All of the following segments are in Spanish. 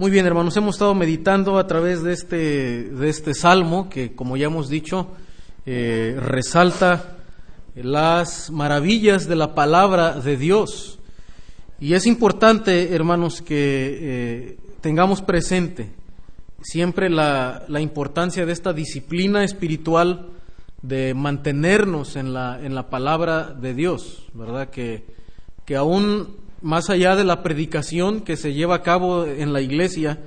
Muy bien, hermanos, hemos estado meditando a través de este, de este salmo que, como ya hemos dicho, eh, resalta las maravillas de la palabra de Dios. Y es importante, hermanos, que eh, tengamos presente siempre la, la, importancia de esta disciplina espiritual de mantenernos en la, en la palabra de Dios, ¿verdad? Que, que aún más allá de la predicación que se lleva a cabo en la iglesia,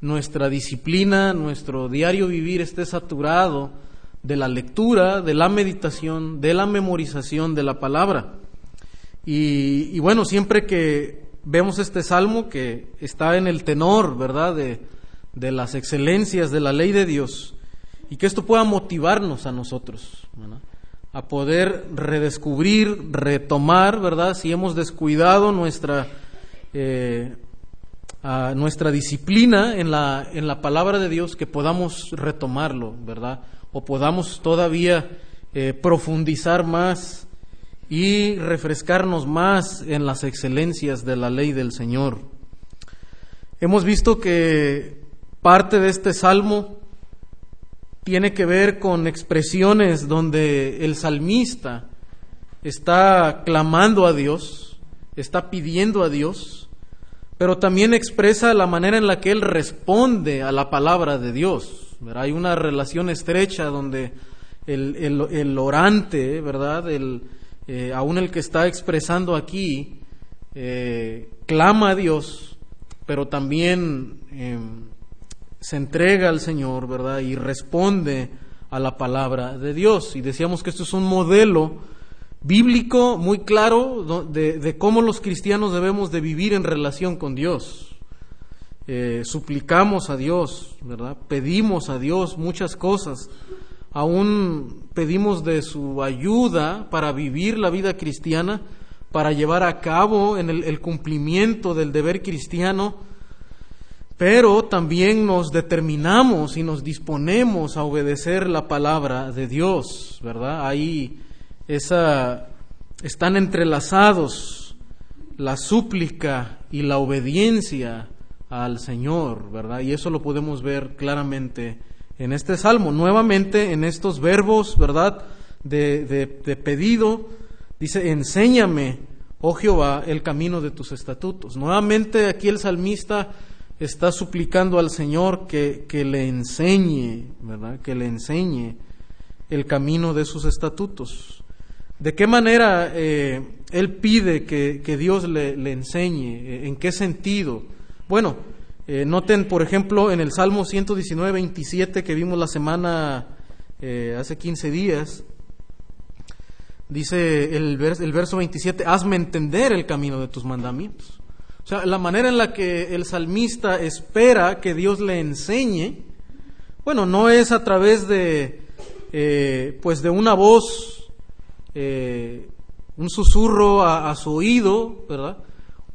nuestra disciplina, nuestro diario vivir esté saturado de la lectura, de la meditación, de la memorización de la palabra. Y, bueno, siempre que vemos este salmo que está en el tenor, ¿verdad?, de, de las excelencias de la ley de Dios, y que esto pueda motivarnos a nosotros, a poder redescubrir, retomar, ¿verdad?, si hemos descuidado nuestra, eh, nuestra disciplina en la, en la palabra de Dios, que podamos retomarlo, ¿verdad?, o podamos todavía eh, profundizar más y refrescarnos más en las excelencias de la ley del Señor. Hemos visto que parte de este salmo tiene que ver con expresiones donde el salmista está clamando a Dios, está pidiendo a Dios, pero también expresa la manera en la que él responde a la palabra de Dios. Hay una relación estrecha donde el, orante, ¿verdad? El, eh, aún el que está expresando aquí, eh, clama a Dios, pero también em, se entrega al Señor, ¿verdad? Y responde a la palabra de Dios. Y decíamos que esto es un modelo bíblico muy claro de, de cómo los cristianos debemos de vivir en relación con Dios. Eh, suplicamos a Dios, ¿verdad? Pedimos a Dios muchas cosas. Aún pedimos de su ayuda para vivir la vida cristiana, para llevar a cabo en el, cumplimiento del deber cristiano, pero también nos determinamos y nos disponemos a obedecer la palabra de Dios, ¿verdad? Ahí esa, están entrelazados la súplica y la obediencia al Señor, ¿verdad? Y eso lo podemos ver claramente en este salmo. Nuevamente en estos verbos, ¿verdad? De, de, pedido, dice, enséñame, oh Jehová, el camino de tus estatutos. Nuevamente aquí el salmista está suplicando al Señor que, que le enseñe, ¿verdad? Que le enseñe el camino de sus estatutos. ¿De qué manera eh, él pide que, que Dios le, le, enseñe? ¿En qué sentido? Bueno, eh, noten, por ejemplo, en el Salmo 119, 27 que vimos la semana eh, hace 15 días, dice el, el verso 27, hazme entender el camino de tus mandamientos. O sea, la manera en la que el salmista espera que Dios le enseñe, bueno, no es a través de, eh, pues de una voz, un susurro a, su oído, ¿verdad?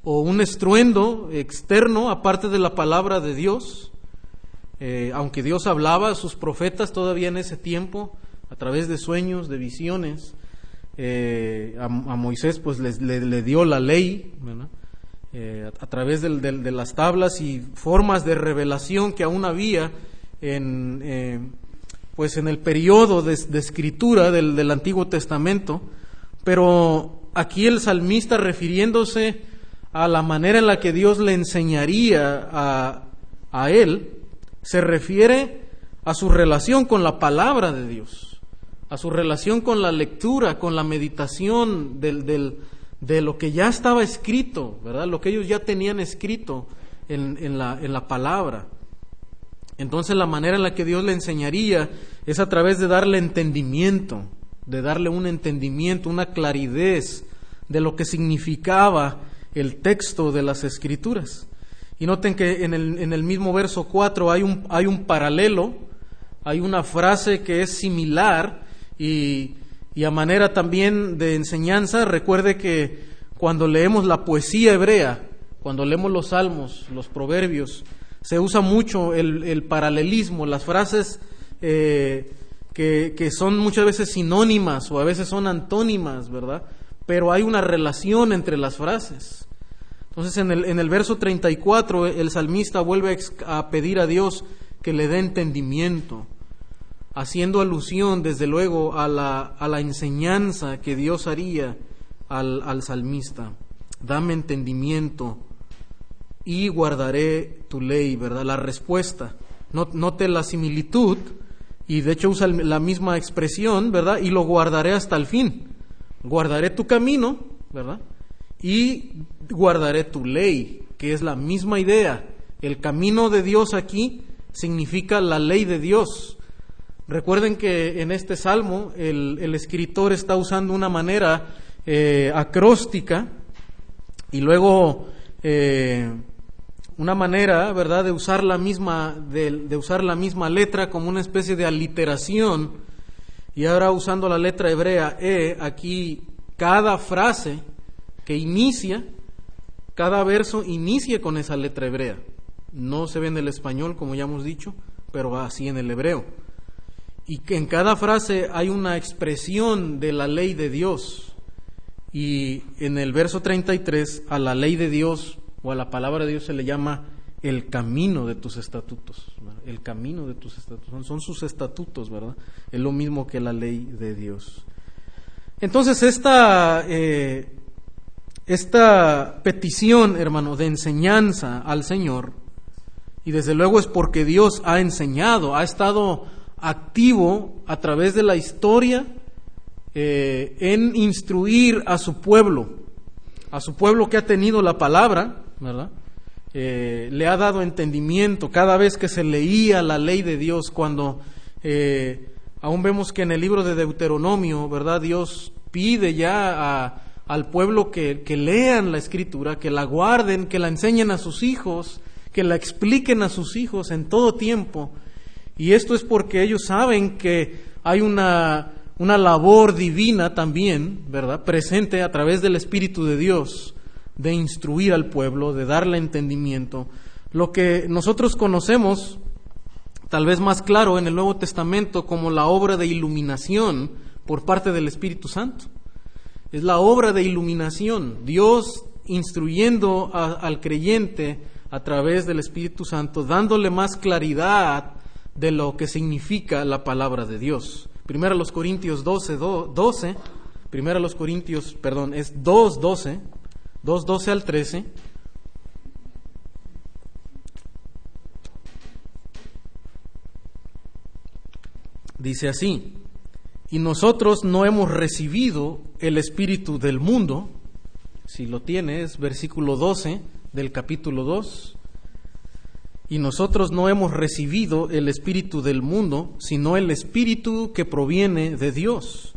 o un estruendo externo aparte de la palabra de Dios. Eh, aunque Dios hablaba a sus profetas todavía en ese tiempo, a través de sueños, de visiones, eh, a, Moisés pues le, dio la ley, eh, a, través de las tablas y formas de revelación que aún había en, pues en el periodo de, escritura del, del Antiguo Testamento, pero aquí el salmista refiriéndose a la manera en la que Dios le enseñaría a, él, se refiere a su relación con la palabra de Dios, a su relación con la lectura, con la meditación del, del, de lo que ya estaba escrito, ¿verdad? Lo que ellos ya tenían escrito en, en, la, en la palabra. Entonces la manera en la que Dios le enseñaría es a través de darle entendimiento, de darle un entendimiento, una claridad de lo que significaba el texto de las escrituras. Y noten que en el, en el mismo verso 4 hay un, hay un paralelo, hay una frase que es similar y, y a manera también de enseñanza, recuerde que cuando leemos la poesía hebrea, cuando leemos los salmos, los proverbios, se usa mucho el, el paralelismo, las frases eh, que, que, son muchas veces sinónimas o a veces son antónimas, ¿verdad? Pero hay una relación entre las frases. Entonces en el, en el verso 34 el salmista vuelve a pedir a Dios que le dé entendimiento, haciendo alusión desde luego a la, enseñanza que Dios haría al, al salmista. Dame entendimiento y guardaré tu ley, ¿verdad? La respuesta. Note la similitud y de hecho usa la misma expresión, ¿verdad? Y lo guardaré hasta el fin. Guardaré tu camino, ¿verdad? Y guardaré tu ley, que es la misma idea. El camino de Dios aquí significa la ley de Dios. Recuerden que en este salmo el, escritor está usando una manera eh, acróstica y luego eh, una manera, ¿verdad?, de usar la misma, de, usar la misma letra como una especie de aliteración. Y ahora usando la letra hebrea E, aquí cada frase que inicia, cada verso inicia con esa letra hebrea. No se ve en el español, como ya hemos dicho, pero así en el hebreo. Y que en cada frase hay una expresión de la ley de Dios. Y en el verso 33, a la ley de Dios o a la palabra de Dios se le llama el camino de tus estatutos. El camino de tus estatutos. Son sus estatutos, ¿verdad? Es lo mismo que la ley de Dios. Entonces, esta, eh, esta petición, hermano, de enseñanza al Señor, y desde luego es porque Dios ha enseñado, ha estado activo a través de la historia eh, en instruir a su pueblo, a su pueblo que ha tenido la palabra, ¿verdad? Eh, le ha dado entendimiento cada vez que se leía la ley de Dios, cuando eh, aún vemos que en el libro de Deuteronomio, ¿verdad? Dios pide ya al pueblo que, que lean la escritura, que la guarden, que la enseñen a sus hijos, que la expliquen a sus hijos en todo tiempo. Y esto es porque ellos saben que hay una, una labor divina también, ¿verdad? Presente a través del Espíritu de Dios de instruir al pueblo, de darle entendimiento. Lo que nosotros conocemos, tal vez más claro en el Nuevo Testamento, como la obra de iluminación por parte del Espíritu Santo. Es la obra de iluminación, Dios instruyendo al creyente a través del Espíritu Santo, dándole más claridad de lo que significa la palabra de Dios. Primero los Corintios 12, 12 primero los Corintios, perdón, es 2, 12, 2, 12 al 13. Dice así, y nosotros no hemos recibido el espíritu del mundo, si lo tienes, versículo 12 del capítulo 2, y nosotros no hemos recibido el espíritu del mundo, sino el espíritu que proviene de Dios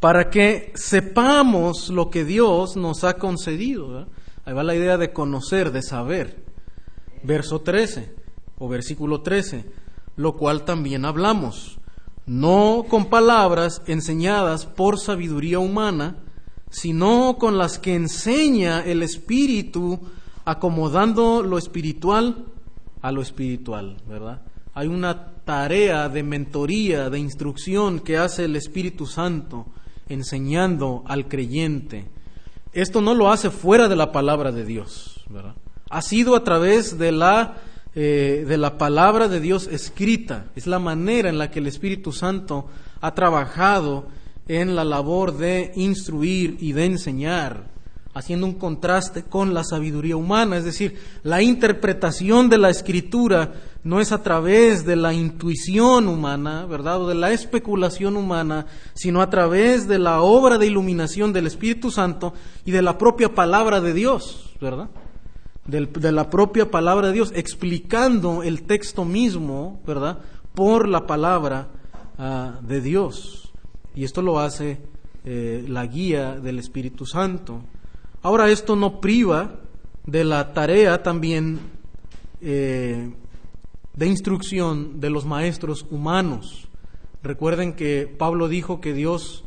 para que sepamos lo que Dios nos ha concedido. Ahí va la idea de conocer, de saber. Verso 13 o versículo 13, lo cual también hablamos, no con palabras enseñadas por sabiduría humana, sino con las que enseña el Espíritu, acomodando lo espiritual a lo espiritual, ¿verdad? Hay una tarea de mentoría, de instrucción que hace el Espíritu Santo enseñando al creyente. Esto no lo hace fuera de la palabra de Dios, Ha sido a través de la, eh, de la palabra de Dios escrita. Es la manera en la que el Espíritu Santo ha trabajado en la labor de instruir y de enseñar haciendo un contraste con la sabiduría humana, es decir, la interpretación de la escritura no es a través de la intuición humana, ¿verdad? O de la especulación humana, sino a través de la obra de iluminación del Espíritu Santo y de la propia palabra de Dios, ¿verdad? de la propia palabra de Dios, explicando el texto mismo, ¿verdad? Por la palabra ah, de Dios. Y esto lo hace eh, la guía del Espíritu Santo. Ahora esto no priva de la tarea también eh, de instrucción de los maestros humanos. Recuerden que Pablo dijo que Dios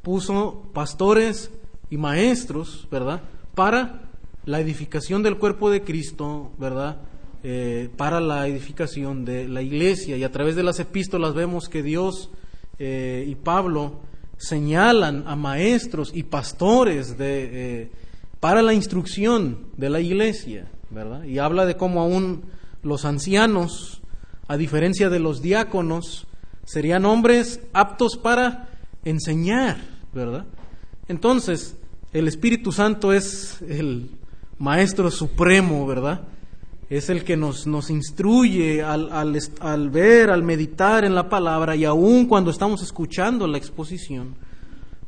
puso pastores y maestros, ¿verdad? Para la edificación del cuerpo de Cristo, ¿verdad? Eh, para la edificación de la iglesia. Y a través de las epístolas vemos que Dios eh, y Pablo señalan a maestros y pastores de para la instrucción de la iglesia, ¿verdad? Y habla de cómo aún los ancianos, a diferencia de los diáconos, serían hombres aptos para enseñar, ¿verdad? Entonces, el Espíritu Santo es el Maestro Supremo, ¿verdad? Es el que nos, nos instruye al, al, al ver, al meditar en la palabra y aún cuando estamos escuchando la exposición.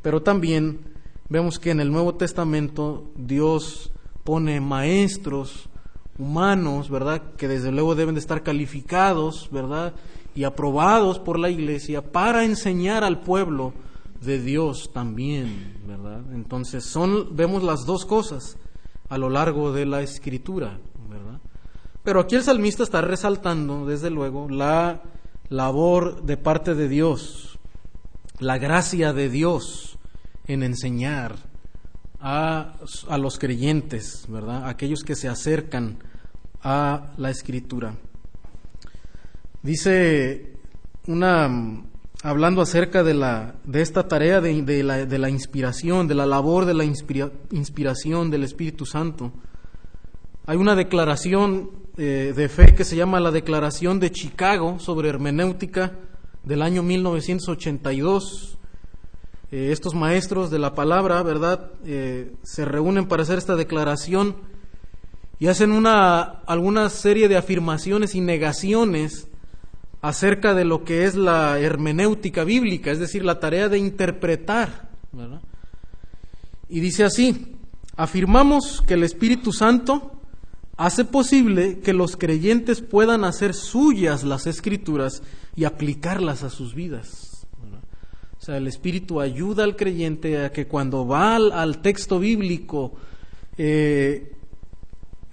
Pero también vemos que en el Nuevo Testamento Dios pone maestros humanos, ¿verdad? Que desde luego deben de estar calificados, ¿verdad? Y aprobados por la iglesia para enseñar al pueblo de Dios también, ¿verdad? Entonces son vemos las dos cosas a lo largo de la escritura, ¿verdad? Pero aquí el salmista está resaltando, desde luego, la labor de parte de Dios, la gracia de Dios en enseñar a, a los creyentes, ¿verdad? Aquellos que se acercan a la escritura. Dice una hablando acerca de, la, de esta tarea de, de, la, de, la, inspiración, de la labor de la inspira, inspiración del Espíritu Santo. Hay una declaración eh, de fe que se llama la Declaración de Chicago sobre hermenéutica del año 1982. Eh, estos maestros de la palabra, ¿verdad?, eh, se reúnen para hacer esta declaración y hacen una, alguna serie de afirmaciones y negaciones acerca de lo que es la hermenéutica bíblica, es decir, la tarea de interpretar. Y dice así, afirmamos que el Espíritu Santo hace posible que los creyentes puedan hacer suyas las escrituras y aplicarlas a sus vidas. Sea, el Espíritu ayuda al creyente a que cuando va al, texto bíblico, eh,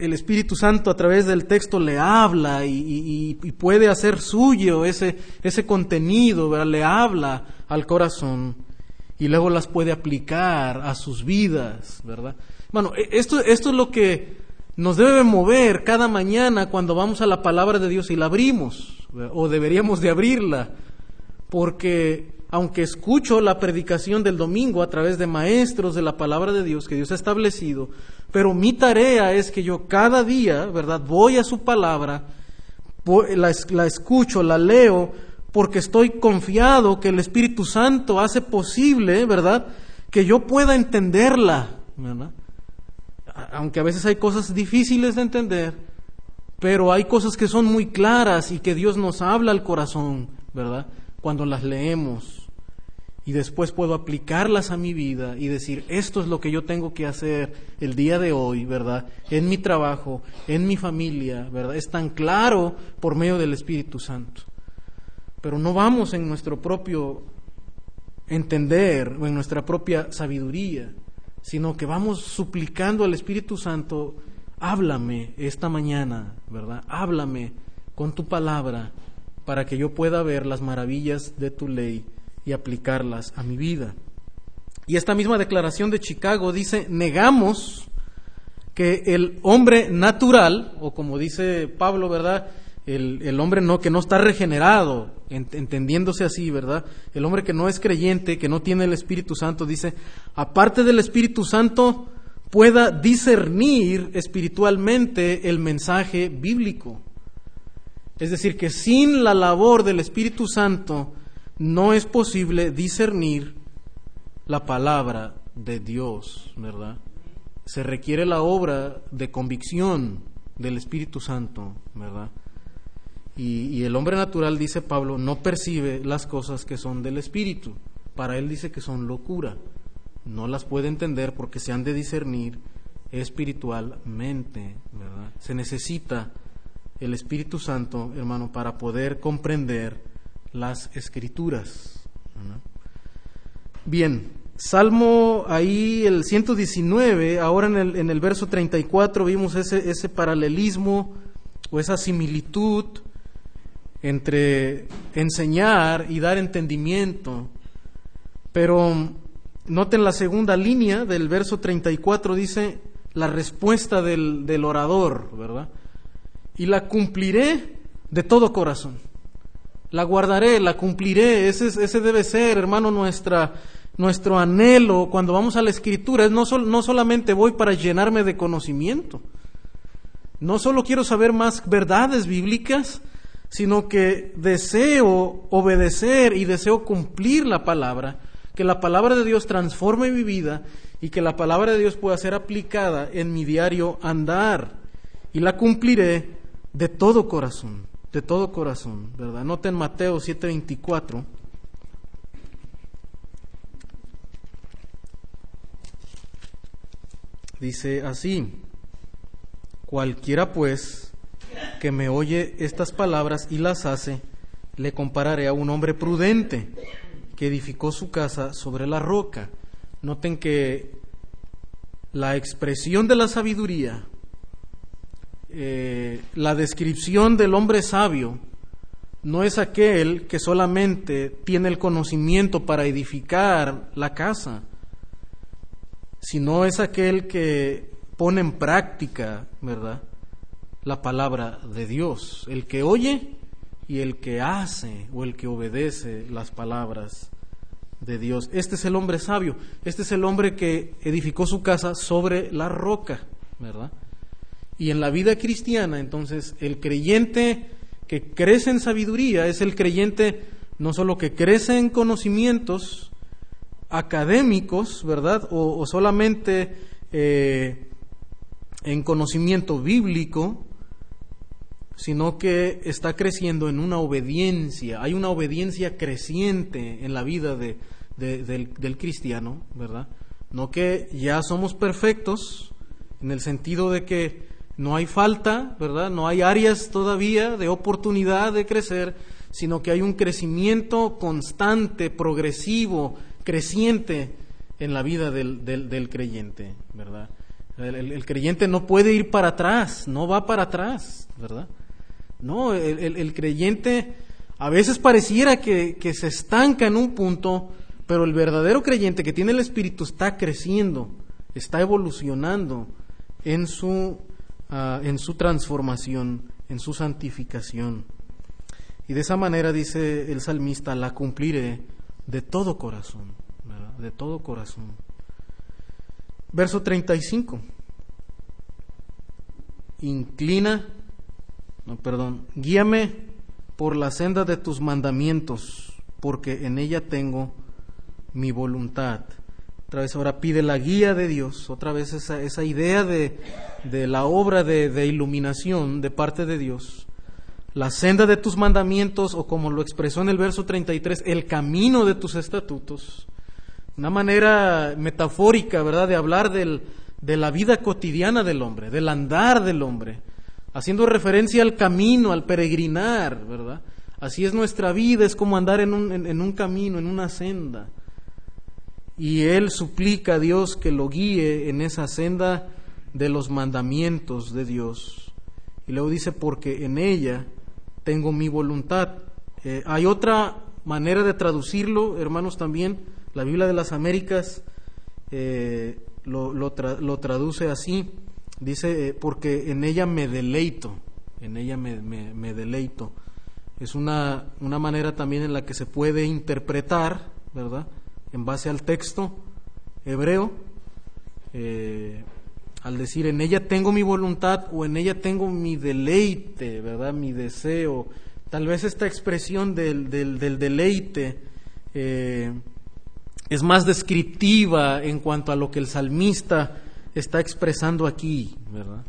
el Espíritu Santo a través del texto le habla y, puede hacer suyo ese, ese contenido, le habla al corazón y luego las puede aplicar a sus vidas, ¿verdad? Bueno, e, esto, esto es lo que nos debe mover cada mañana cuando vamos a la palabra de Dios y la abrimos, o deberíamos de abrirla, porque aunque escucho la predicación del domingo a través de maestros de la palabra de Dios que Dios ha establecido, pero mi tarea es que yo cada día, ¿verdad? Voy a su palabra, la, escucho, la leo, porque estoy confiado que el Espíritu Santo hace posible, ¿verdad? Que yo pueda entenderla, ¿verdad? Aunque a veces hay cosas difíciles de entender, pero hay cosas que son muy claras y que Dios nos habla al corazón, ¿verdad? Cuando las leemos y después puedo aplicarlas a mi vida y decir, esto es lo que yo tengo que hacer el día de hoy, ¿verdad? En mi trabajo, en mi familia, ¿verdad? Es tan claro por medio del Espíritu Santo. Pero no vamos en nuestro propio entender o en nuestra propia sabiduría, sino que vamos suplicando al Espíritu Santo, háblame esta mañana, ¿verdad? Háblame con tu palabra para que yo pueda ver las maravillas de tu ley y aplicarlas a mi vida. Y esta misma declaración de Chicago dice, negamos que el hombre natural, o como dice Pablo, ¿verdad? El, hombre no, que no está regenerado, entendiéndose así, ¿verdad? El hombre que no es creyente, que no tiene el Espíritu Santo, dice, aparte del Espíritu Santo, pueda discernir espiritualmente el mensaje bíblico. Es decir, que sin la labor del Espíritu Santo, no es posible discernir la palabra de Dios, ¿verdad? Se requiere la obra de convicción del Espíritu Santo, ¿verdad? Y, el hombre natural, dice Pablo, no percibe las cosas que son del Espíritu. Para él dice que son locura. No las puede entender porque se han de discernir espiritualmente, ¿verdad? Se necesita el Espíritu Santo, hermano, para poder comprender las escrituras. Bien, Salmo ahí el 119, ahora en el, en el verso 34 vimos ese, ese paralelismo o esa similitud entre enseñar y dar entendimiento. Pero noten la segunda línea del verso 34, dice la respuesta del, del orador, ¿verdad? Y la cumpliré de todo corazón la guardaré, la cumpliré. Ese, ese debe ser, hermano, nuestra, nuestro anhelo cuando vamos a la escritura es no, no solamente voy para llenarme de conocimiento, no solo quiero saber más verdades bíblicas, sino que deseo obedecer y deseo cumplir la palabra, que la palabra de Dios transforme mi vida y que la palabra de Dios pueda ser aplicada en mi diario andar. Y la cumpliré de todo corazón, de todo corazón, ¿verdad? Noten Mateo 7:24. Dice así, cualquiera pues que me oye estas palabras y las hace, le compararé a un hombre prudente que edificó su casa sobre la roca. Noten que la expresión de la sabiduría, eh, la descripción del hombre sabio, no es aquel que solamente tiene el conocimiento para edificar la casa, sino es aquel que pone en práctica, ¿verdad? La palabra de Dios, el que oye y el que hace o el que obedece las palabras de Dios. Este es el hombre sabio, este es el hombre que edificó su casa sobre la roca, ¿verdad? Y en la vida cristiana, entonces, el creyente que crece en sabiduría es el creyente no solo que crece en conocimientos académicos, ¿verdad? O, solamente eh, en conocimiento bíblico, sino que está creciendo en una obediencia. Hay una obediencia creciente en la vida de, del, cristiano, ¿verdad? No que ya somos perfectos, en el sentido de que no hay falta, ¿verdad? No hay áreas todavía de oportunidad de crecer, sino que hay un crecimiento constante, progresivo, creciente en la vida del, del, creyente, ¿verdad? El, creyente no puede ir para atrás, no va para atrás, ¿verdad? No, el, creyente a veces pareciera que, que se estanca en un punto, pero el verdadero creyente que tiene el Espíritu está creciendo, está evolucionando en su, ah, en su transformación, en su santificación. Y de esa manera dice el salmista, la cumpliré de todo corazón, de todo corazón. Verso 35. Inclina, no, perdón, guíame por la senda de tus mandamientos, porque en ella tengo mi voluntad. Otra vez ahora pide la guía de Dios, otra vez esa, esa idea de, de la obra de, de, iluminación de parte de Dios. La senda de tus mandamientos, o como lo expresó en el verso 33, el camino de tus estatutos. Una manera metafórica, ¿verdad?, de hablar del, de la vida cotidiana del hombre, del andar del hombre, haciendo referencia al camino, al peregrinar, ¿verdad? Así es nuestra vida, es como andar en un, en un camino, en una senda y él suplica a Dios que lo guíe en esa senda de los mandamientos de Dios. Y luego dice, porque en ella tengo mi voluntad. Eh, hay otra manera de traducirlo, hermanos, también. La Biblia de las Américas eh, lo, lo, traduce así. Dice, eh, porque en ella me deleito, en ella me, me deleito. Es una, una manera también en la que se puede interpretar, ¿verdad? En base al texto hebreo, eh, al decir en ella tengo mi voluntad o en ella tengo mi deleite, ¿verdad? Mi deseo. Tal vez esta expresión del, del, deleite eh, es más descriptiva en cuanto a lo que el salmista está expresando aquí, ¿verdad?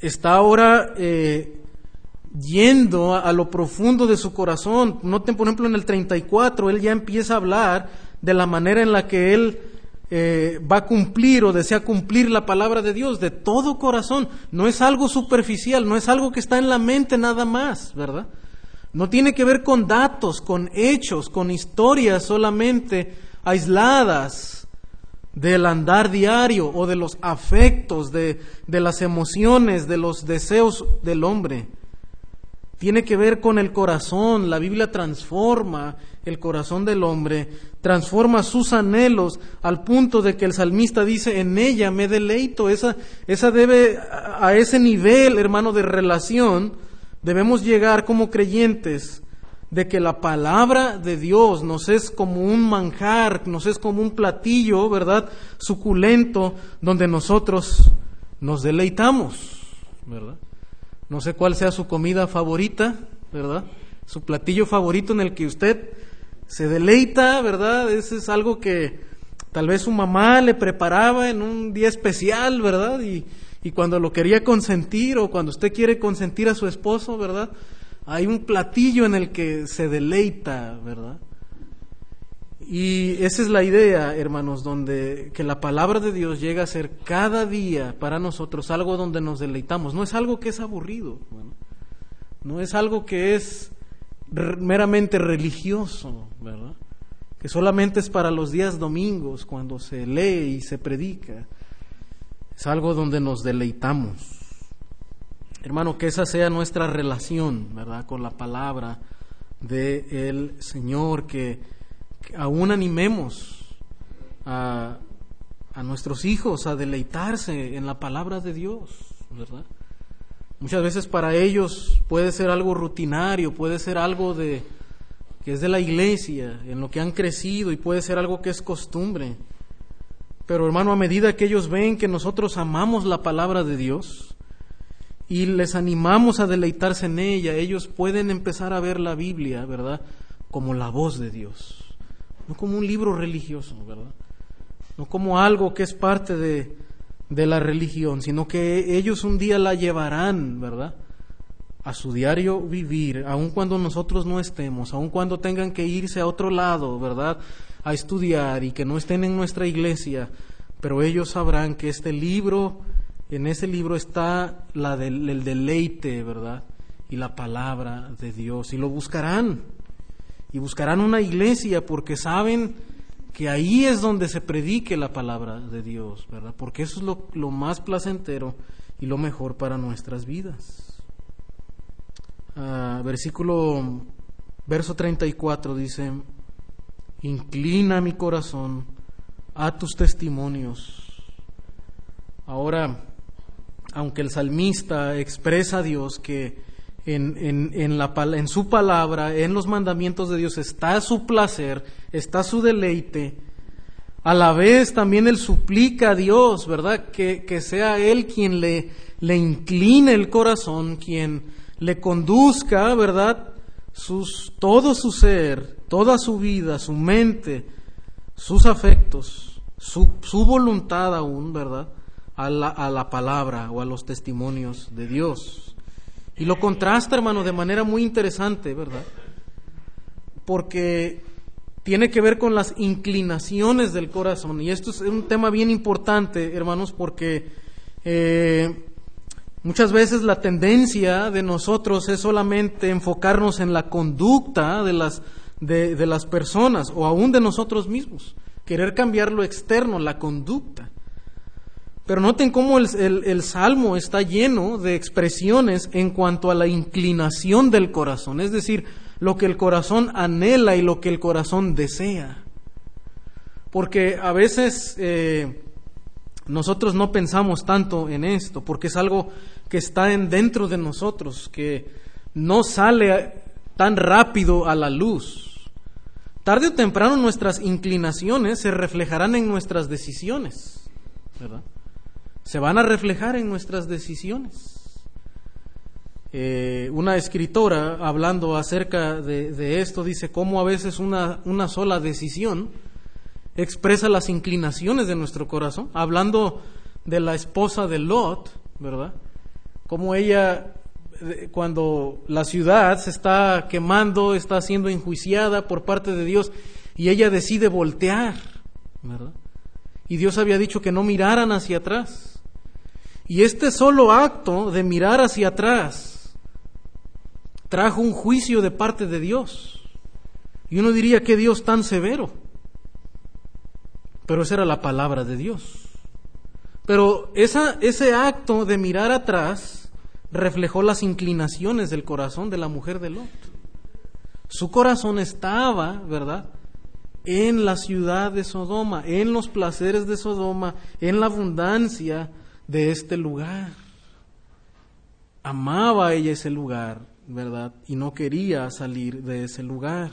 Está ahora eh, yendo a, lo profundo de su corazón. Noten, por ejemplo, en el 34, él ya empieza a hablar de la manera en la que él eh, va a cumplir o desea cumplir la palabra de Dios de todo corazón. No es algo superficial, no es algo que está en la mente nada más, ¿verdad? No tiene que ver con datos, con hechos, con historias solamente aisladas del andar diario o de los afectos, de, de las emociones, de los deseos del hombre tiene que ver con el corazón. La Biblia transforma el corazón del hombre, transforma sus anhelos al punto de que el salmista dice, en ella me deleito. Esa, esa debe, a ese nivel, hermano, de relación, debemos llegar como creyentes de que la palabra de Dios nos es como un manjar, nos es como un platillo, ¿verdad? Suculento, donde nosotros nos deleitamos, ¿verdad? No sé cuál sea su comida favorita, ¿verdad? Su platillo favorito en el que usted se deleita, ¿verdad? Ese es algo que tal vez su mamá le preparaba en un día especial, ¿verdad? Y, y cuando lo quería consentir o cuando usted quiere consentir a su esposo, ¿verdad? Hay un platillo en el que se deleita, ¿verdad? Y esa es la idea, hermanos, donde que la palabra de Dios llega a ser cada día para nosotros algo donde nos deleitamos. No es algo que es aburrido, no es algo que es meramente religioso, ¿verdad? Que solamente es para los días domingos cuando se lee y se predica. Es algo donde nos deleitamos. Hermano, que esa sea nuestra relación, ¿verdad? Con la palabra del el Señor, que, aún animemos a, a nuestros hijos a deleitarse en la palabra de Dios, ¿verdad? Muchas veces para ellos puede ser algo rutinario, puede ser algo de que es de la iglesia, en lo que han crecido y puede ser algo que es costumbre. Pero hermano, a medida que ellos ven que nosotros amamos la palabra de Dios, y les animamos a deleitarse en ella, ellos pueden empezar a ver la Biblia, ¿verdad? Como la voz de Dios, no como un libro religioso, ¿verdad? No como algo que es parte de, de la religión, sino que ellos un día la llevarán, ¿verdad? A su diario vivir, aun cuando nosotros no estemos, aun cuando tengan que irse a otro lado, ¿verdad? A estudiar y que no estén en nuestra iglesia, pero ellos sabrán que este libro en ese libro está la del, el deleite, ¿verdad? Y la palabra de Dios. Y lo buscarán. Y buscarán una iglesia porque saben que ahí es donde se predique la palabra de Dios, ¿verdad? Porque eso es lo, más placentero y lo mejor para nuestras vidas. Ah, versículo, verso 34 dice, inclina mi corazón a tus testimonios. Ahora, aunque el salmista expresa a Dios que en, en, la, en su palabra, en los mandamientos de Dios está su placer, está su deleite, a la vez también él suplica a Dios, ¿verdad? Que, que sea Él quien le, le incline el corazón, quien le conduzca, ¿verdad? Sus, todo su ser, toda su vida, su mente, sus afectos, su, su voluntad aún, ¿verdad? a la, palabra o a los testimonios de Dios. Y lo contrasta, hermano, de manera muy interesante, ¿verdad? Porque tiene que ver con las inclinaciones del corazón. Y esto es un tema bien importante, hermanos, porque eh, muchas veces la tendencia de nosotros es solamente enfocarnos en la conducta de las, de, de las personas o aún de nosotros mismos. Querer cambiar lo externo, la conducta. Pero noten cómo el, Salmo está lleno de expresiones en cuanto a la inclinación del corazón, es decir, lo que el corazón anhela y lo que el corazón desea. Porque a veces eh, nosotros no pensamos tanto en esto, porque es algo que está en dentro de nosotros, que no sale tan rápido a la luz. Tarde o temprano nuestras inclinaciones se reflejarán en nuestras decisiones, ¿verdad? Se van a reflejar en nuestras decisiones. Eh, una escritora, hablando acerca de, esto, dice cómo a veces una, una sola decisión expresa las inclinaciones de nuestro corazón, hablando de la esposa de Lot, ¿verdad? Como ella, cuando la ciudad se está quemando, está siendo enjuiciada por parte de Dios, y ella decide voltear, ¿verdad? Y Dios había dicho que no miraran hacia atrás. Y este solo acto de mirar hacia atrás trajo un juicio de parte de Dios. Y uno diría que Dios tan severo. Pero esa era la palabra de Dios. Pero esa, ese acto de mirar atrás reflejó las inclinaciones del corazón de la mujer de Lot. Su corazón estaba, ¿verdad? En la ciudad de Sodoma, en los placeres de Sodoma, en la abundancia de este lugar. Amaba ella ese lugar, ¿verdad? Y no quería salir de ese lugar.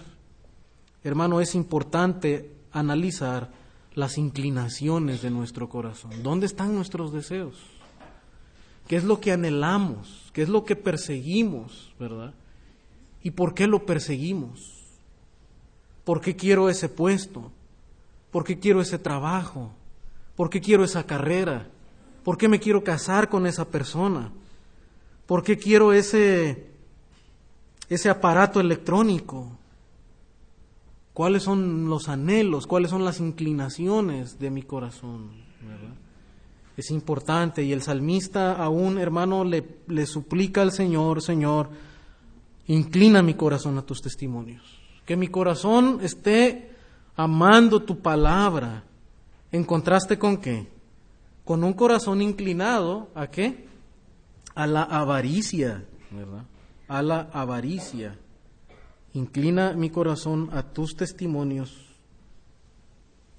Hermano, es importante analizar las inclinaciones de nuestro corazón. ¿Dónde están nuestros deseos? ¿Qué es lo que anhelamos? ¿Qué es lo que perseguimos, verdad? ¿Y por qué lo perseguimos? ¿Por qué quiero ese puesto? ¿Por qué quiero ese trabajo? ¿Por qué quiero esa carrera? ¿Por qué me quiero casar con esa persona? ¿Por qué quiero ese, ese aparato electrónico? ¿Cuáles son los anhelos? ¿Cuáles son las inclinaciones de mi corazón? Es importante y el salmista aún, hermano, le, le suplica al Señor, Señor, inclina mi corazón a tus testimonios. Que mi corazón esté amando tu palabra. ¿En contraste con qué? Con un corazón inclinado a qué? A la avaricia, ¿verdad? A la avaricia. Inclina mi corazón a tus testimonios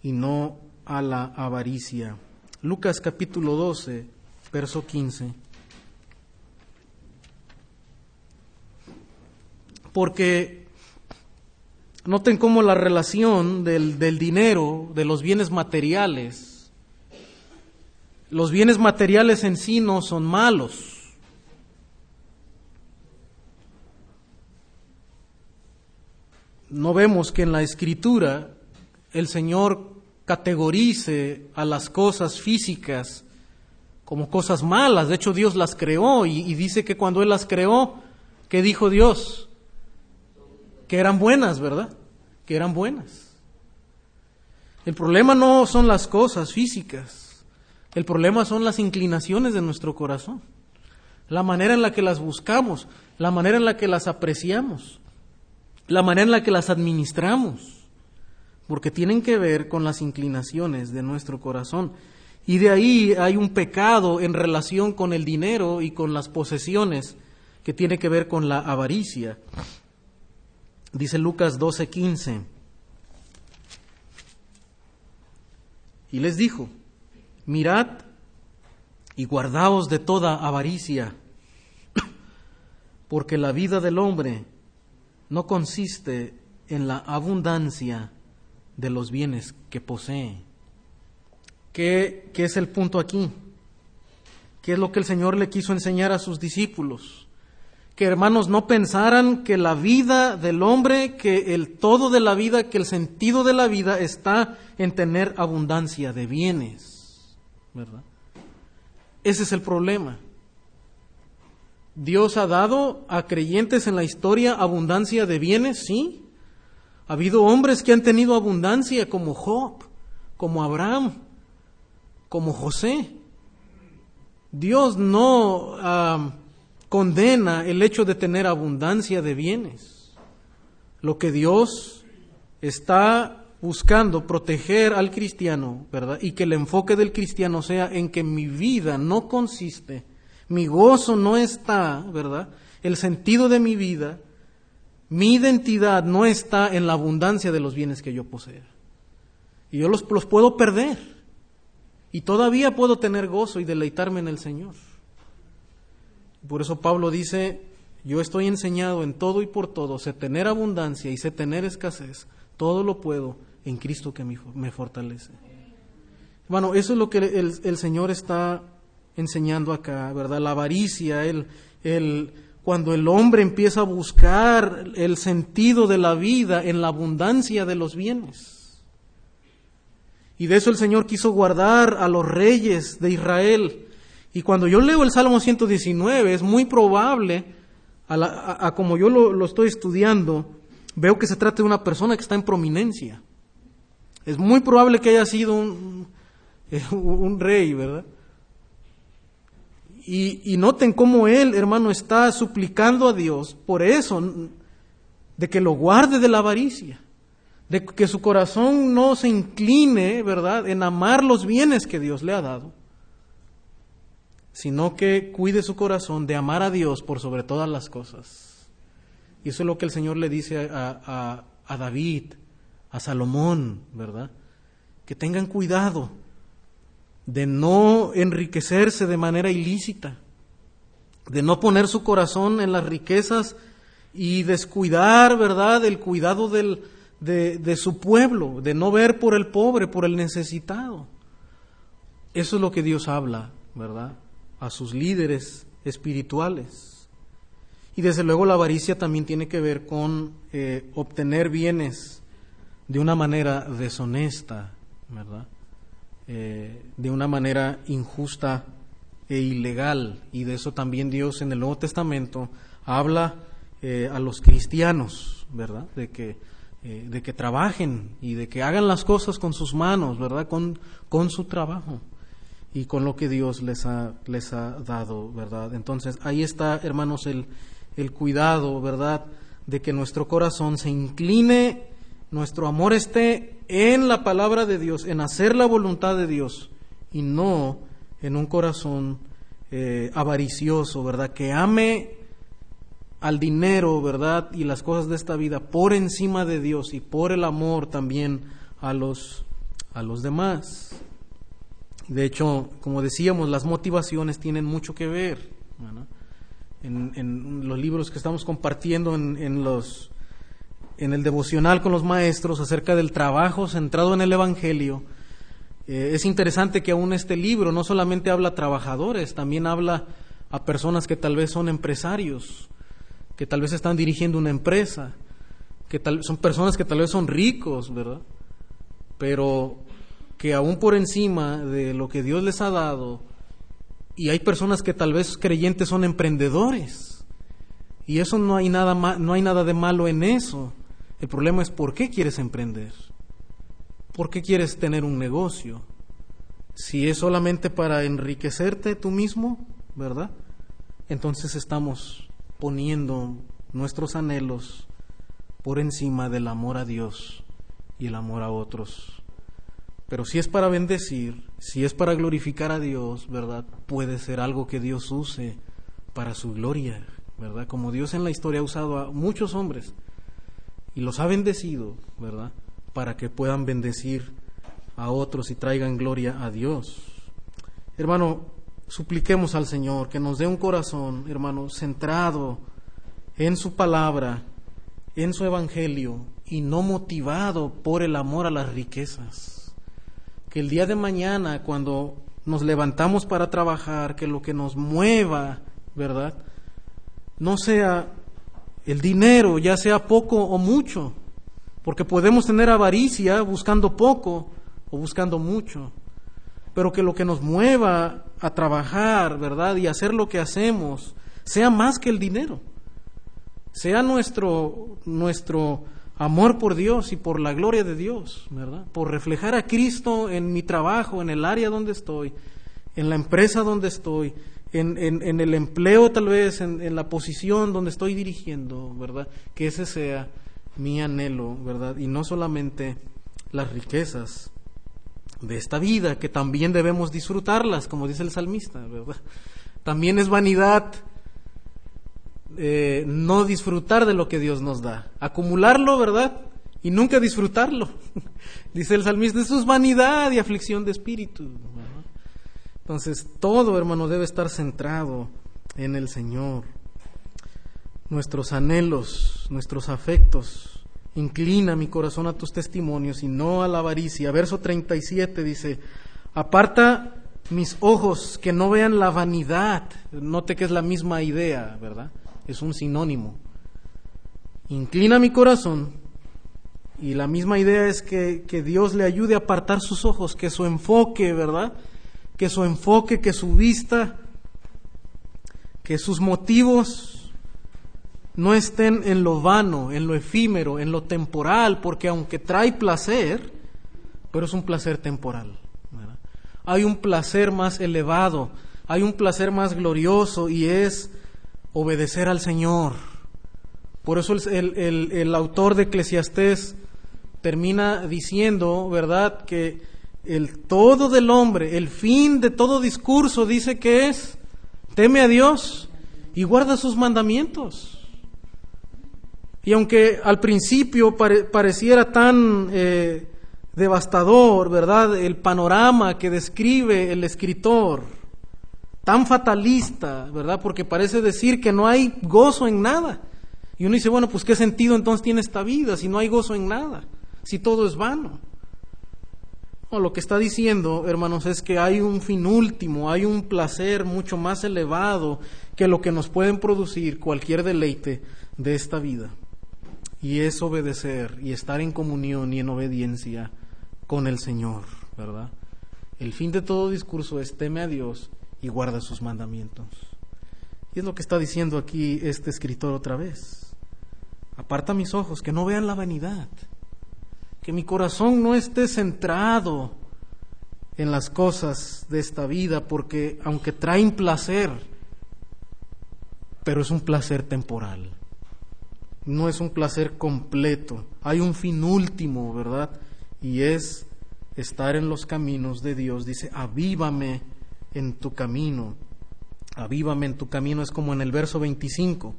y no a la avaricia. Lucas capítulo 12, verso 15. Porque noten cómo la relación del, del dinero, de los bienes materiales, los bienes materiales en sí no son malos no vemos que en la escritura el Señor categorice a las cosas físicas como cosas malas. De hecho, Dios las creó y, dice que cuando Él las creó, ¿qué dijo Dios? Que eran buenas, ¿verdad? Que eran buenas. El problema no son las cosas físicas, el problema son las inclinaciones de nuestro corazón, la manera en la que las buscamos, la manera en la que las apreciamos la manera en la que las administramos, porque tienen que ver con las inclinaciones de nuestro corazón. Y de ahí hay un pecado en relación con el dinero y con las posesiones que tiene que ver con la avaricia. Dice Lucas 12:15. Y les dijo, mirad y guardaos de toda avaricia, porque la vida del hombre no consiste en la abundancia de los bienes que posee. ¿Qué, ¿Qué, es el punto aquí? ¿Qué es lo que el Señor le quiso enseñar a sus discípulos? Que hermanos no pensaran que la vida del hombre, que el todo de la vida, que el sentido de la vida está en tener abundancia de bienes. ¿Verdad? Ese es el problema. Dios ha dado a creyentes en la historia abundancia de bienes, sí. Ha habido hombres que han tenido abundancia como Job, como Abraham, como José. Dios no condena el hecho de tener abundancia de bienes. Lo que Dios está buscando proteger al cristiano, ¿verdad? Y que el enfoque del cristiano sea en que mi vida no consiste mi gozo no está, ¿verdad? El sentido de mi vida, mi identidad no está en la abundancia de los bienes que yo posea. Y yo los, los puedo perder. Y todavía puedo tener gozo y deleitarme en el Señor. Por eso Pablo dice, yo estoy enseñado en todo y por todo, sé tener abundancia y sé tener escasez, todo lo puedo en Cristo que me fortalece. Bueno, eso es lo que el, Señor está enseñando acá, ¿verdad? La avaricia, el, el, cuando el hombre empieza a buscar el sentido de la vida en la abundancia de los bienes. Y de eso el Señor quiso guardar a los reyes de Israel. Y cuando yo leo el Salmo 119, es muy probable, a, como yo lo, estoy estudiando, veo que se trata de una persona que está en prominencia. Es muy probable que haya sido un, un rey, ¿verdad? Y, noten cómo él, hermano, está suplicando a Dios por eso, de que lo guarde de la avaricia, de que su corazón no se incline, ¿verdad?, en amar los bienes que Dios le ha dado, sino que cuide su corazón de amar a Dios por sobre todas las cosas. Y eso es lo que el Señor le dice a, a David, a Salomón, ¿verdad? Que tengan cuidado de no enriquecerse de manera ilícita, de no poner su corazón en las riquezas y descuidar, ¿verdad?, el cuidado del, de, de su pueblo, de no ver por el pobre, por el necesitado. Eso es lo que Dios habla, ¿verdad?, a sus líderes espirituales. Y desde luego la avaricia también tiene que ver con eh, obtener bienes de una manera deshonesta, ¿verdad? Eh, de una manera injusta e ilegal. Y de eso también Dios en el Nuevo Testamento habla eh, a los cristianos, ¿verdad? De que, de que trabajen y de que hagan las cosas con sus manos, ¿verdad? Con, con su trabajo y con lo que Dios les ha, les ha dado, ¿verdad? Entonces, ahí está, hermanos, el, el cuidado, ¿verdad? De que nuestro corazón se incline, nuestro amor esté en la palabra de Dios, en hacer la voluntad de Dios y no en un corazón eh, avaricioso, ¿verdad? Que ame al dinero, ¿verdad? Y las cosas de esta vida por encima de Dios y por el amor también a los, a los demás. De hecho, como decíamos, las motivaciones tienen mucho que ver. En, los libros que estamos compartiendo en, los, en el devocional con los maestros acerca del trabajo centrado en el Evangelio, eh, es interesante que aún este libro no solamente habla a trabajadores, también habla a personas que tal vez son empresarios, que tal vez están dirigiendo una empresa, que tal, son personas que tal vez son ricos, ¿verdad? Pero que aún por encima de lo que Dios les ha dado, y hay personas que tal vez creyentes son emprendedores, y eso no hay nada, no hay nada de malo en eso. El problema es por qué quieres emprender, por qué quieres tener un negocio. Si es solamente para enriquecerte tú mismo, ¿verdad? Entonces estamos poniendo nuestros anhelos por encima del amor a Dios y el amor a otros. Pero si es para bendecir, si es para glorificar a Dios, ¿verdad? Puede ser algo que Dios use para su gloria, ¿verdad? Como Dios en la historia ha usado a muchos hombres y los ha bendecido, ¿verdad? Para que puedan bendecir a otros y traigan gloria a Dios. Hermano, supliquemos al Señor que nos dé un corazón, hermano, centrado en su palabra, en su evangelio y no motivado por el amor a las riquezas que el día de mañana, cuando nos levantamos para trabajar, que lo que nos mueva, ¿verdad? No sea el dinero, ya sea poco o mucho, porque podemos tener avaricia buscando poco o buscando mucho, pero que lo que nos mueva a trabajar, ¿verdad? Y hacer lo que hacemos, sea más que el dinero, sea nuestro, nuestro amor por Dios y por la gloria de Dios, ¿verdad? Por reflejar a Cristo en mi trabajo, en el área donde estoy, en la empresa donde estoy, en, en, el empleo tal vez, en, en, la posición donde estoy dirigiendo, ¿verdad? Que ese sea mi anhelo, ¿verdad? Y no solamente las riquezas de esta vida, que también debemos disfrutarlas, como dice el salmista, ¿verdad? También es vanidad eh, no disfrutar de lo que Dios nos da, acumularlo, ¿verdad? Y nunca disfrutarlo. Dice el salmista, eso es vanidad y aflicción de espíritu. Entonces, todo, hermano, debe estar centrado en el Señor. Nuestros anhelos, nuestros afectos. Inclina mi corazón a tus testimonios y no a la avaricia. Verso 37 dice, aparta mis ojos que no vean la vanidad. Note que es la misma idea, ¿verdad? Es un sinónimo. Inclina mi corazón y la misma idea es que, que, Dios le ayude a apartar sus ojos, que su enfoque, ¿verdad? Que su enfoque, que su vista, que sus motivos no estén en lo vano, en lo efímero, en lo temporal, porque aunque trae placer, pero es un placer temporal. Hay un placer más elevado, hay un placer más glorioso y es obedecer al Señor. Por eso el, autor de Eclesiastés termina diciendo, ¿verdad?, que el todo del hombre, el fin de todo discurso dice que es, teme a Dios y guarda sus mandamientos. Y aunque al principio pareciera tan eh, devastador, ¿verdad?, el panorama que describe el escritor, tan fatalista, ¿verdad? Porque parece decir que no hay gozo en nada. Y uno dice, bueno, pues qué sentido entonces tiene esta vida si no hay gozo en nada, si todo es vano. No, lo que está diciendo, hermanos, es que hay un fin último, hay un placer mucho más elevado que lo que nos pueden producir cualquier deleite de esta vida. Y es obedecer y estar en comunión y en obediencia con el Señor, ¿verdad? El fin de todo discurso es teme a Dios y guarda sus mandamientos. Y es lo que está diciendo aquí este escritor otra vez. Aparta mis ojos, que no vean la vanidad, que mi corazón no esté centrado en las cosas de esta vida, porque aunque traen placer, pero es un placer temporal, no es un placer completo, hay un fin último, ¿verdad? Y es estar en los caminos de Dios. Dice, avívame en tu camino. Avívame en tu camino es como en el verso 25.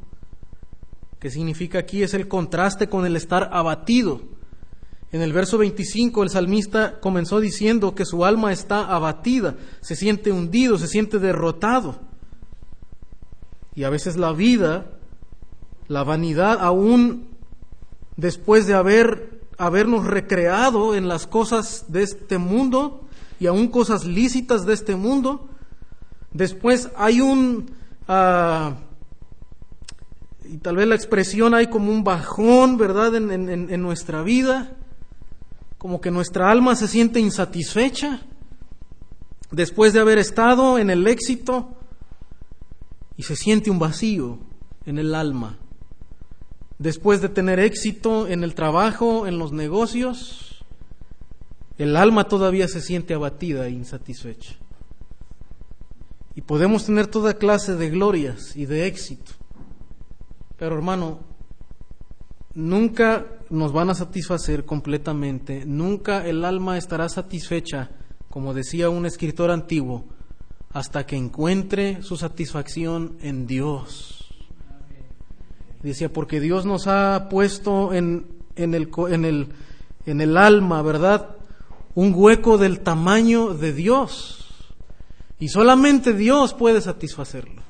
¿Qué significa aquí? Es el contraste con el estar abatido. En el verso 25 el salmista comenzó diciendo que su alma está abatida, se siente hundido, se siente derrotado. Y a veces la vida, la vanidad, aún después de haber, habernos recreado en las cosas de este mundo, y aún cosas lícitas de este mundo. Después hay un, ah, y tal vez la expresión hay como un bajón, ¿verdad?, en, en nuestra vida, como que nuestra alma se siente insatisfecha después de haber estado en el éxito y se siente un vacío en el alma. Después de tener éxito en el trabajo, en los negocios, el alma todavía se siente abatida e insatisfecha. Y podemos tener toda clase de glorias y de éxito. Pero hermano, nunca nos van a satisfacer completamente, nunca el alma estará satisfecha, como decía un escritor antiguo, hasta que encuentre su satisfacción en Dios. Decía, porque Dios nos ha puesto en, en, el, en, el, en el alma, ¿verdad? Un hueco del tamaño de Dios. Y solamente Dios puede satisfacerlo.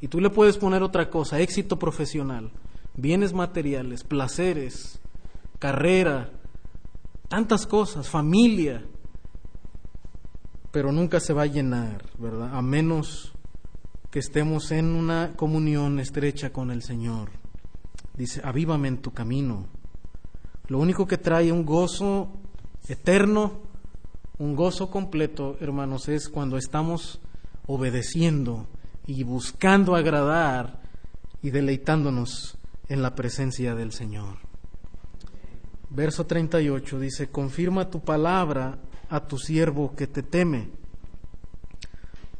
Y tú le puedes poner otra cosa, éxito profesional, bienes materiales, placeres, carrera, tantas cosas, familia, pero nunca se va a llenar, ¿verdad? A menos que estemos en una comunión estrecha con el Señor. Dice, avívame en tu camino. Lo único que trae un gozo eterno, un gozo completo, hermanos, es cuando estamos obedeciendo y buscando agradar y deleitándonos en la presencia del Señor. Verso 38 dice, confirma tu palabra a tu siervo que te teme.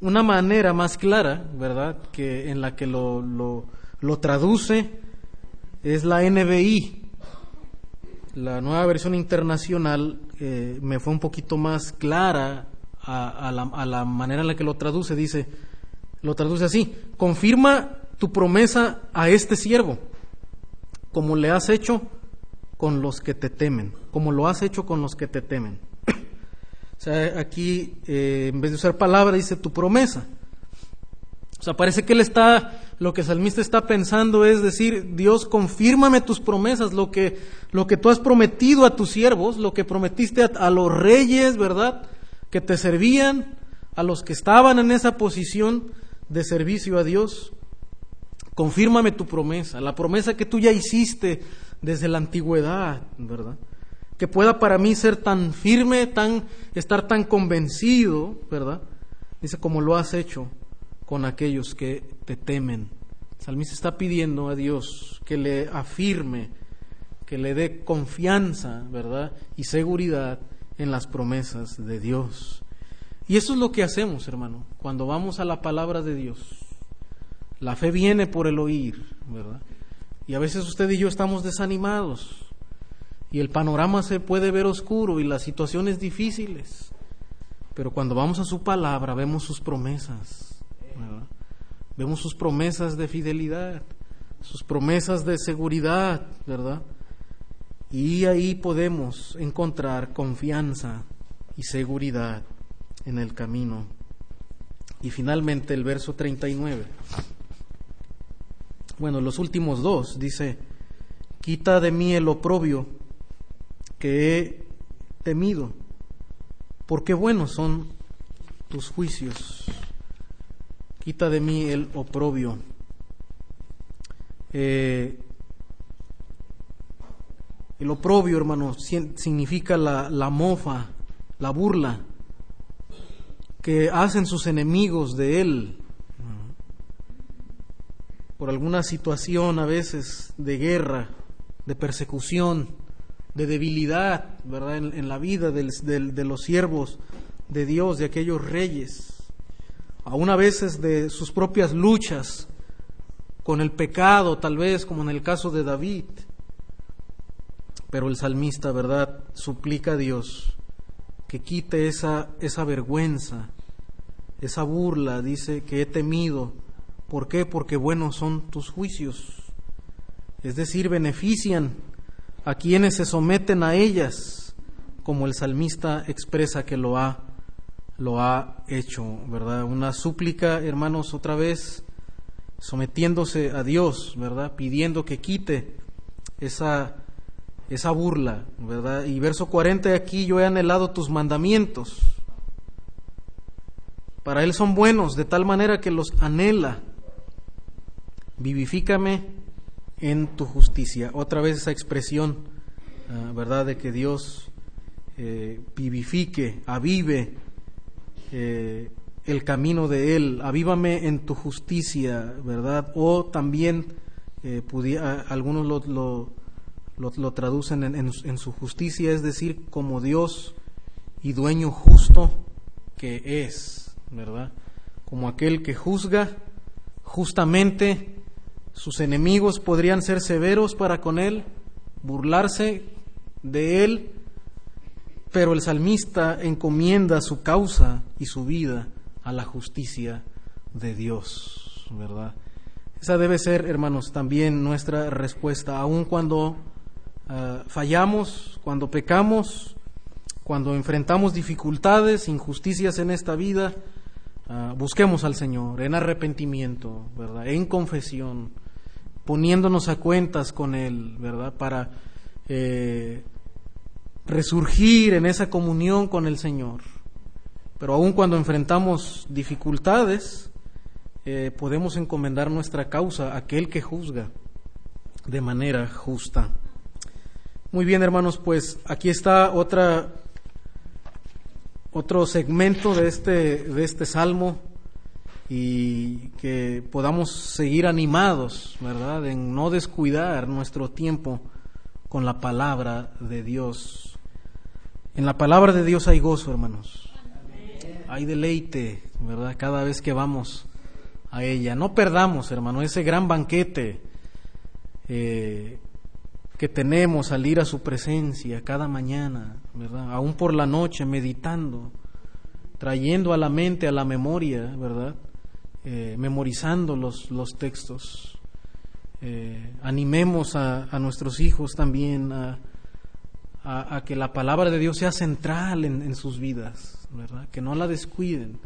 Una manera más clara, ¿verdad?, que en la que lo, lo, lo traduce es la NBI, la nueva versión internacional eh, me fue un poquito más clara a, la, manera en la que lo traduce. Dice, lo traduce así, confirma tu promesa a este siervo, como le has hecho con los que te temen, como lo has hecho con los que te temen. o sea, aquí eh, en vez de usar palabra dice tu promesa. Sea, parece que él está, lo que salmista está pensando es decir, Dios, confírmame tus promesas, lo que, lo que tú has prometido a tus siervos, lo que prometiste a, los reyes, ¿verdad? Que te servían, a los que estaban en esa posición de servicio a Dios. Confírmame tu promesa, la promesa que tú ya hiciste desde la antigüedad, ¿verdad? Que pueda para mí ser tan firme, tan, estar tan convencido, ¿verdad? Dice, como lo has hecho con aquellos que te temen. El salmista está pidiendo a Dios que le afirme, que le dé confianza, ¿verdad? Y seguridad en las promesas de Dios. Y eso es lo que hacemos, hermano, cuando vamos a la palabra de Dios. La fe viene por el oír, ¿verdad? Y a veces usted y yo estamos desanimados y el panorama se puede ver oscuro y las situaciones difíciles. Pero cuando vamos a su palabra vemos sus promesas Vemos sus promesas de fidelidad, sus promesas de seguridad, ¿verdad? Y ahí podemos encontrar confianza y seguridad en el camino. Y finalmente el verso 39. Bueno, los últimos dos dice, quita de mí el oprobio que he temido, porque buenos son tus juicios. Quita de mí el oprobio. Eh, el oprobio, hermano, significa la, la mofa, la burla que hacen sus enemigos de él por alguna situación a veces de guerra, de persecución, de debilidad, ¿verdad? En, la vida de los siervos de Dios, de aquellos reyes, aún a veces de sus propias luchas con el pecado, tal vez como en el caso de David. Pero el salmista, ¿verdad?, suplica a Dios que quite esa, esa vergüenza, esa burla, dice, que he temido. ¿Por qué? Porque buenos son tus juicios. Es decir, benefician a quienes se someten a ellas, como el salmista expresa que lo ha, lo ha hecho, ¿verdad? Una súplica, hermanos, otra vez, sometiéndose a Dios, ¿verdad? Pidiendo que quite esa esa burla, ¿verdad? Y verso 40 aquí, yo he anhelado tus mandamientos. Para Él son buenos, de tal manera que los anhela. Vivifícame en tu justicia. Otra vez esa expresión, ah, ¿verdad? De que Dios eh, vivifique, avive eh, el camino de Él. Avívame en tu justicia, ¿verdad? O también, eh, algunos lo lo, traducen en, su justicia, es decir, como Dios y dueño justo que es, ¿verdad? Como aquel que juzga justamente, sus enemigos podrían ser severos para con él, burlarse de él, pero el salmista encomienda su causa y su vida a la justicia de Dios, ¿verdad? Esa debe ser, hermanos, también nuestra respuesta, aun cuando Ah, fallamos, cuando pecamos, cuando enfrentamos dificultades, injusticias en esta vida, ah, busquemos al Señor en arrepentimiento, ¿verdad? En confesión, poniéndonos a cuentas con Él, ¿verdad? Para eh, resurgir en esa comunión con el Señor. Pero aun cuando enfrentamos dificultades, eh, podemos encomendar nuestra causa a aquel que juzga de manera justa. Muy bien, hermanos, pues aquí está otra otro segmento de este de este salmo y que podamos seguir animados, ¿verdad? En no descuidar nuestro tiempo con la palabra de Dios. En la palabra de Dios hay gozo, hermanos. Hay deleite, ¿verdad? Cada vez que vamos a ella. No perdamos, hermano, ese gran banquete eh, que tenemos al ir a su presencia cada mañana, ¿verdad? Aún por la noche, meditando, trayendo a la mente, a la memoria, ¿verdad? Eh, memorizando los, los textos. Eh, animemos a, nuestros hijos también a, a, que la palabra de Dios sea central en, sus vidas, ¿verdad? Que no la descuiden,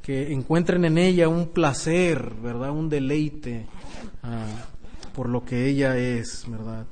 que encuentren en ella un placer, ¿verdad? Un deleite ah, por lo que ella es, ¿verdad?